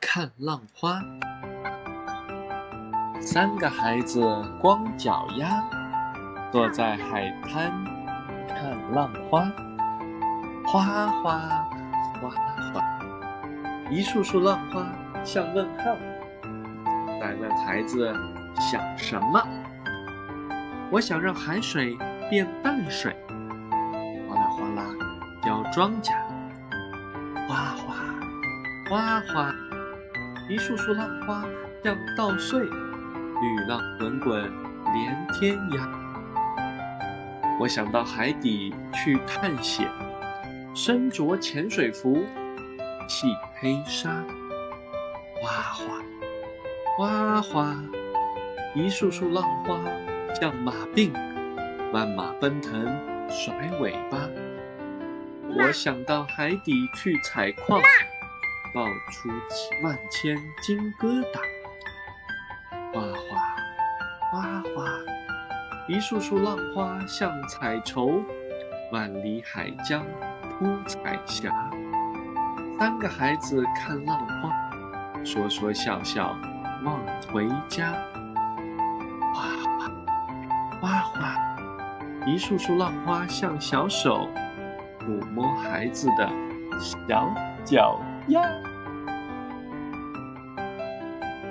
看浪花。三个孩子光脚丫，坐在海滩看浪花，哗哗哗哗。一束束浪花像问号，在问孩子想什么。我想让海水变淡水，哗啦哗啦浇庄稼，哗哗哗哗，一束束浪花像稻穗，绿浪滚滚连天涯。我想到海底去探险，身着潜水服，系黑纱，哗哗哗哗，一束束浪花。像马病，万马奔腾甩尾巴。我想到海底去采矿，爆出万千金疙瘩。哗哗哗哗，一束束浪花像彩绸，万里海疆铺彩霞。三个孩子看浪花，说说笑笑望回家。哗哗哗哗，一束束浪花像小手，抚摸孩子的小脚丫。